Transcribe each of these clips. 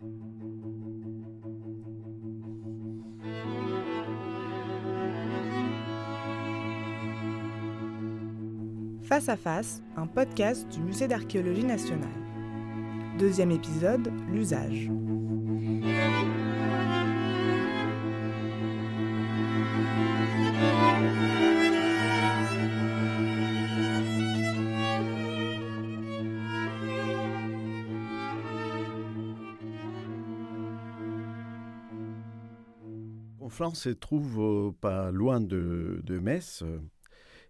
Face à Face, un podcast du Musée d'archéologie nationale. Deuxième épisode, l'usage. Conflans se trouve euh, pas loin de, Metz.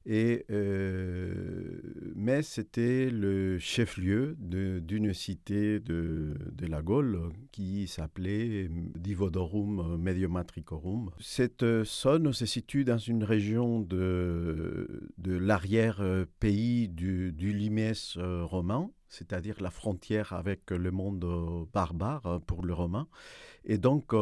Et euh, Metz était le chef-lieu d'une cité de, de, la Gaule qui s'appelait Divodorum Mediomatricorum. Cette zone se situe dans une région de, l'arrière-pays du, du Limès romain, c'est-à-dire la frontière avec le monde barbare pour le romain. Donc,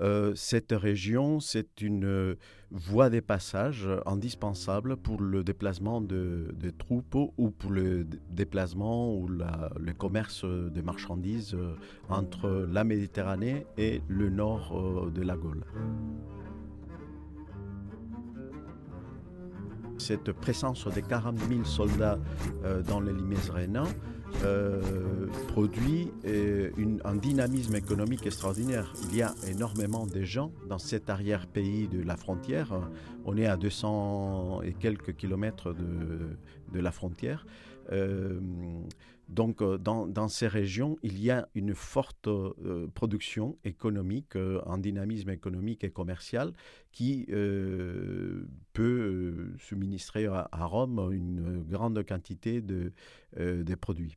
euh, cette région, c'est une voie de passage indispensable pour le déplacement de, de troupes ou pour le déplacement ou le commerce de marchandises entre la Méditerranée et le nord euh, de la Gaule. Cette présence de 40 000 soldats euh, dans le Limès rhénan euh, produit euh, un dynamisme économique extraordinaire. Il y a énormément de gens dans cet arrière-pays de la frontière. On est à 200 et quelques kilomètres de, la frontière. Euh, donc, dans, ces régions, il y a une forte production économique, un dynamisme économique et commercial qui peut subministrer à, Rome une grande quantité de produits.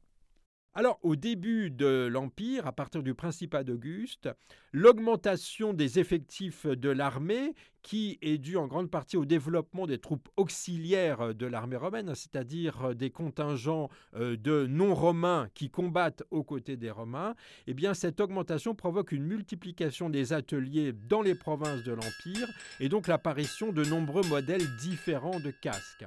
Alors, au début de l'Empire, à partir du Principat d'Auguste, l'augmentation des effectifs de l'armée, qui est due en grande partie au développement des troupes auxiliaires de l'armée romaine, c'est-à-dire des contingents de non-romains qui combattent aux côtés des Romains, eh bien, cette augmentation provoque une multiplication des ateliers dans les provinces de l'Empire et donc l'apparition de nombreux modèles différents de casques.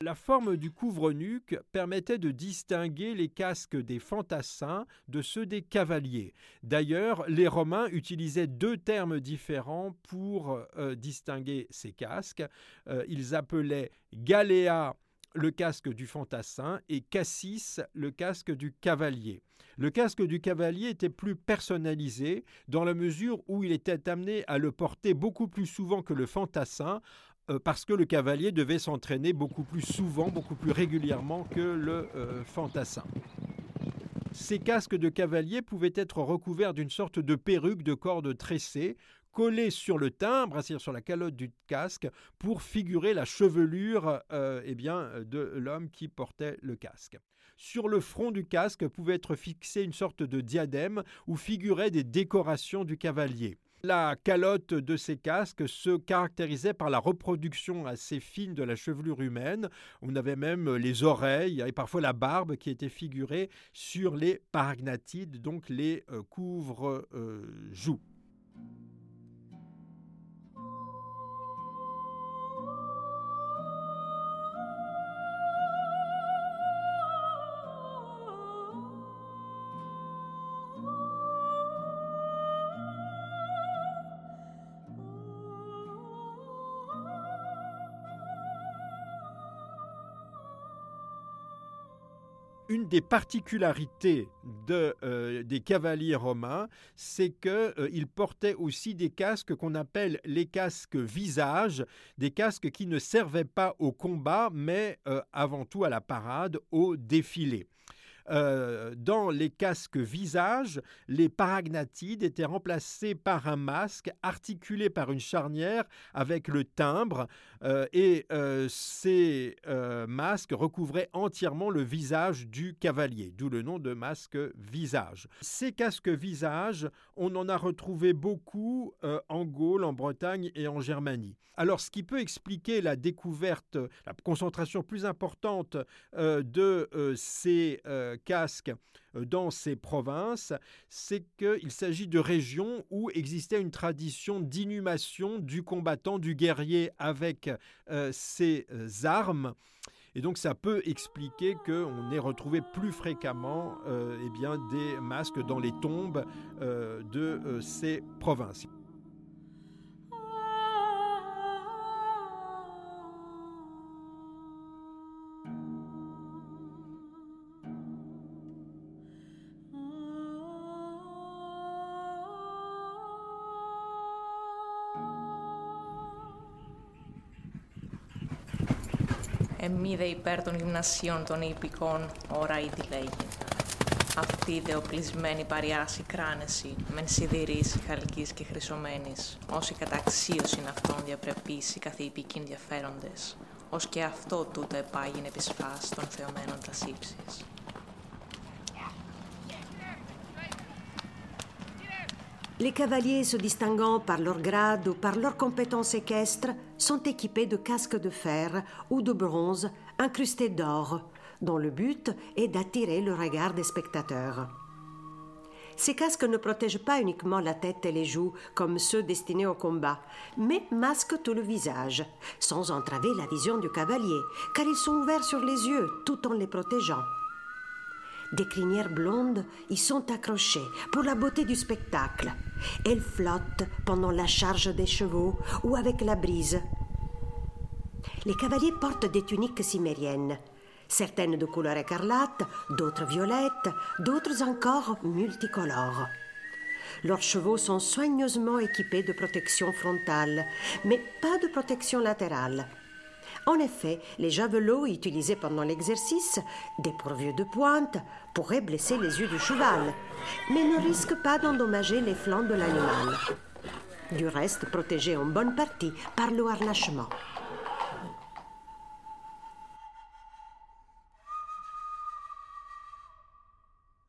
La forme du couvre-nuque permettait de distinguer les casques des fantassins de ceux des cavaliers. D'ailleurs, les Romains utilisaient deux termes différents pour euh, distinguer ces casques. Euh, ils appelaient galéa le casque du fantassin et cassis le casque du cavalier. Le casque du cavalier était plus personnalisé dans la mesure où il était amené à le porter beaucoup plus souvent que le fantassin parce que le cavalier devait s'entraîner beaucoup plus souvent, beaucoup plus régulièrement que le euh, fantassin. Ces casques de cavalier pouvaient être recouverts d'une sorte de perruque de corde tressée, collée sur le timbre, c'est-à-dire sur la calotte du casque, pour figurer la chevelure euh, eh bien, de l'homme qui portait le casque. Sur le front du casque pouvait être fixé une sorte de diadème où figuraient des décorations du cavalier. La calotte de ces casques se caractérisait par la reproduction assez fine de la chevelure humaine. On avait même les oreilles et parfois la barbe qui était figurée sur les paragnatides, donc les euh, couvre-joues. Une des particularités euh, des cavaliers romains, c'est qu'ils euh, portaient aussi des casques qu'on appelle les casques visage, des casques qui ne servaient pas au combat, mais euh, avant tout à la parade, au défilé. Euh, dans les casques visage, les paragnatides étaient remplacés par un masque articulé par une charnière avec le timbre euh, et euh, ces masques recouvraient entièrement le visage du cavalier, d'où le nom de masque visage. Ces casques visage, on en a retrouvé beaucoup en Gaule, en Bretagne et en Germanie. Alors ce qui peut expliquer la découverte, la concentration plus importante de ces casque euh, dans ces provinces, c'est qu'il s'agit de régions où existait une tradition d'inhumation du combattant, du guerrier avec euh, ses euh, armes. Et donc ça peut expliquer qu'on ait retrouvé plus fréquemment eh bien, des masques dans les tombes de ces provinces. Εμμίδε υπέρ των γυμνασίων των υπηκών, ώρα ήδη λέγει. Αυτή δε οπλισμένη παριάση κράνεση, μεν σιδηρής, χαλκής και χρυσωμένης, όσοι καταξίωσιν αυτών διαπρεπήσει καθ' υπηκήν ενδιαφέροντες, ως και αυτό τούτο επάγειν επισφάς των θεωμένων τας ύψης. Les cavaliers se distinguant par leur grade ou par leurs compétences équestres sont équipés de casques de fer ou de bronze incrustés d'or, dont le but est d'attirer le regard des spectateurs. Ces casques ne protègent pas uniquement la tête et les joues comme ceux destinés au combat, mais masquent tout le visage, sans entraver la vision du cavalier, car ils sont ouverts sur les yeux tout en les protégeant. Des crinières blondes y sont accrochées pour la beauté du spectacle. Elles flottent pendant la charge des chevaux ou avec la brise. Les cavaliers portent des tuniques cimériennes, certaines de couleur écarlate, d'autres violettes, d'autres encore multicolores. Leurs chevaux sont soigneusement équipés de protection frontale, mais pas de protection latérale. En effet, les javelots utilisés pendant l'exercice, dépourvus de pointe, pourraient blesser les yeux du cheval, mais ne risquent pas d'endommager les flancs de l'animal. Du reste, protégés en bonne partie par le harnachement.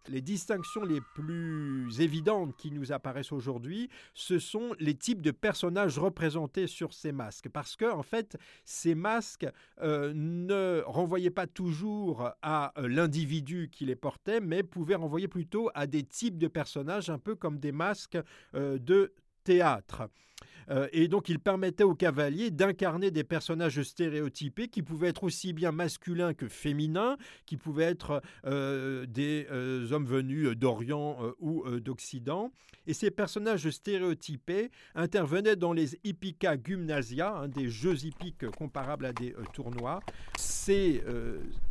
Les distinctions les plus évidentes qui nous apparaissent aujourd'hui, ce sont les types de personnages représentés sur ces masques. Parce que, en fait, ces masques euh, ne renvoyaient pas toujours à euh, l'individu qui les portait, mais pouvaient renvoyer plutôt à des types de personnages, un peu comme des masques euh, de théâtre. Euh, et donc il permettait aux cavaliers d'incarner des personnages stéréotypés qui pouvaient être aussi bien masculins que féminins, qui pouvaient être euh, des euh, hommes venus d'Orient ou d'Occident. Et ces personnages stéréotypés intervenaient dans les hippica gymnasia, des jeux hippiques comparables à des tournois. Ces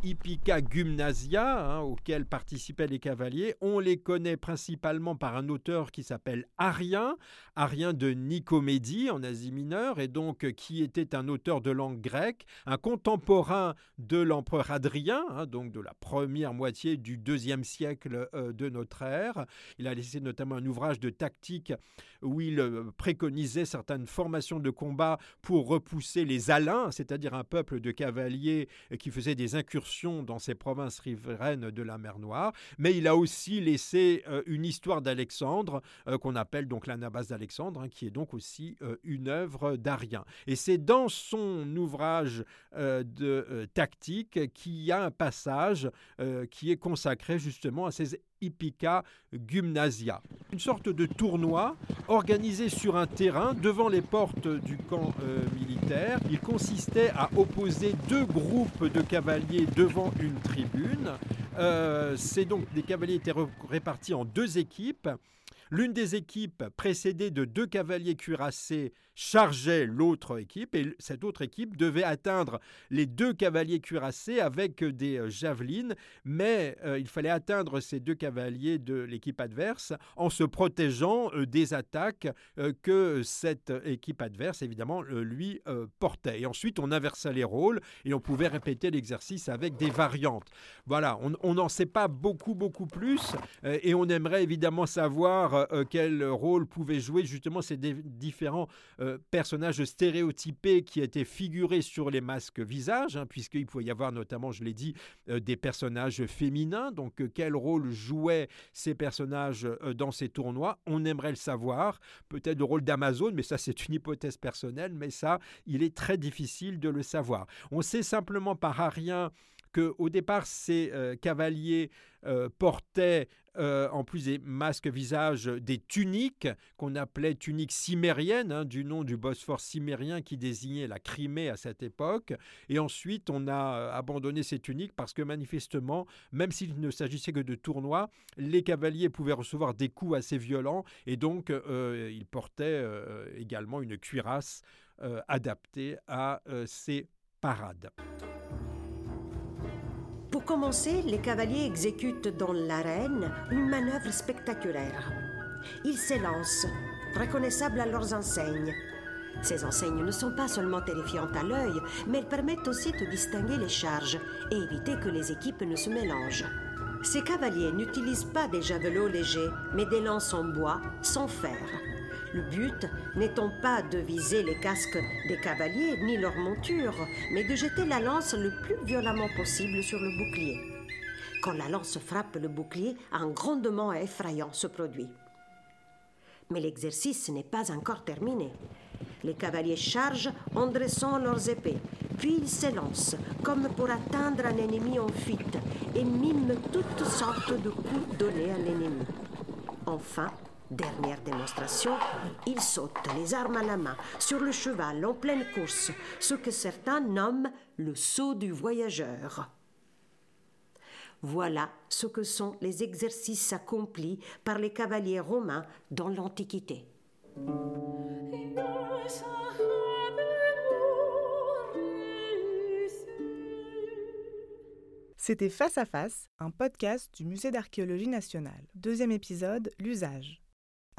hippica gymnasia hein, auxquels participaient les cavaliers, on les connaît principalement par un auteur qui s'appelle Arien, Arien de En Asie mineure et donc euh, qui était un auteur de langue grecque, un contemporain de l'empereur Adrien, hein, donc de la première moitié du deuxième siècle euh, de notre ère. Il a laissé notamment un ouvrage de tactique où il euh, préconisait certaines formations de combat pour repousser les Alains, c'est-à-dire un peuple de cavaliers qui faisait des incursions dans ces provinces riveraines de la mer Noire. Mais il a aussi laissé une histoire d'Alexandre qu'on appelle donc l'Anabas d'Alexandre, hein, qui est donc aussi euh, une œuvre d'Arien. Et c'est dans son ouvrage euh, de euh, tactique qu'il y a un passage qui est consacré justement à ces Hippica Gymnasia. Une sorte de tournoi organisé sur un terrain devant les portes du camp militaire. Il consistait à opposer deux groupes de cavaliers devant une tribune. C'est donc les cavaliers étaient répartis en deux équipes. L'une des équipes, précédée de deux cavaliers cuirassés, chargeait l'autre équipe et cette autre équipe devait atteindre les deux cavaliers cuirassés avec des euh, javelines, mais euh, il fallait atteindre ces deux cavaliers de l'équipe adverse en se protégeant euh, des attaques que cette équipe adverse, évidemment, lui portait. Et ensuite, on inversait les rôles et on pouvait répéter l'exercice avec des variantes. Voilà, on n'en sait pas beaucoup, beaucoup plus et on aimerait évidemment savoir quel rôle pouvaient jouer justement ces différents euh, personnages stéréotypés qui étaient figurés sur les masques visages, hein, puisqu'il pouvait y avoir notamment, je l'ai dit, euh, des personnages féminins. Donc, euh, quel rôle jouaient ces personnages dans ces tournois? On aimerait le savoir. Peut-être le rôle d'Amazon, mais ça, c'est une hypothèse personnelle, mais ça, il est très difficile de le savoir. On sait simplement par rien que au départ ces cavaliers portaient euh, en plus des masques visage, des tuniques qu'on appelait tuniques cimériennes, hein, du nom du Bosphore cimérien qui désignait la Crimée à cette époque. Et ensuite, on a euh, abandonné ces tuniques parce que manifestement, même s'il ne s'agissait que de tournois, les cavaliers pouvaient recevoir des coups assez violents et donc euh, ils portaient également une cuirasse adaptée à ces parades. Commencer, les cavaliers exécutent dans l'arène une manœuvre spectaculaire. Ils s'élancent, reconnaissables à leurs enseignes. Ces enseignes ne sont pas seulement terrifiantes à l'œil, mais elles permettent aussi de distinguer les charges et éviter que les équipes ne se mélangent. Ces cavaliers n'utilisent pas des javelots légers, mais des lances en bois sans fer. Le but n'étant pas de viser les casques des cavaliers ni leur monture, mais de jeter la lance le plus violemment possible sur le bouclier. Quand la lance frappe le bouclier, un grondement effrayant se produit. Mais l'exercice n'est pas encore terminé. Les cavaliers chargent en dressant leurs épées, puis ils s'élancent comme pour atteindre un ennemi en fuite et miment toutes sortes de coups donnés à l'ennemi. Enfin, Dernière démonstration, il saute les armes à la main sur le cheval en pleine course, ce que certains nomment le saut du voyageur. Voilà ce que sont les exercices accomplis par les cavaliers romains dans l'Antiquité. C'était Face à Face, un podcast du Musée d'archéologie nationale. Deuxième épisode, l'usage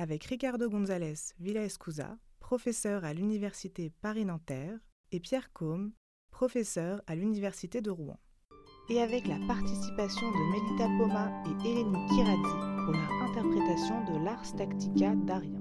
avec Ricardo González Villaescusa, professeur à l'Université Paris-Nanterre, et Pierre Combe, professeur à l'Université de Rouen. Et avec la participation de Melita Poma et Eleni Kiradi pour leur interprétation de l'Ars Tactica d'Arien.